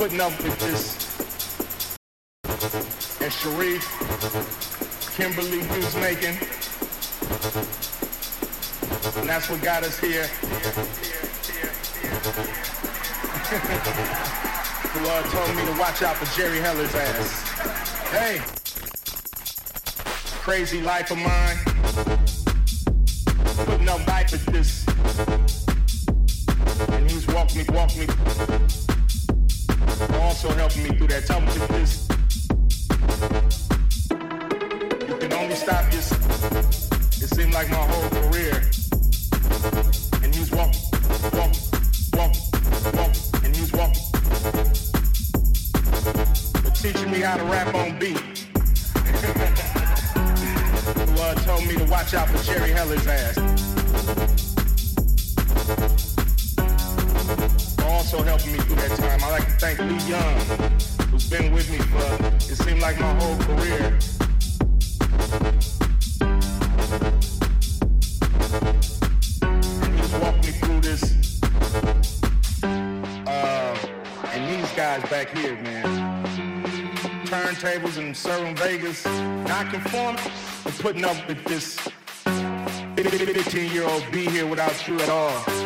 Putting up with this. And Sharif, Kimberly who's making. And that's what got us here. the Lord told me to watch out for Jerry Heller's ass. Hey, crazy life of mine. It seemed like my whole career. He's me through this. Uh, and these guys back here, man. Turntables and serving Vegas, not conforming, but putting up with this 15 year old be here without you at all.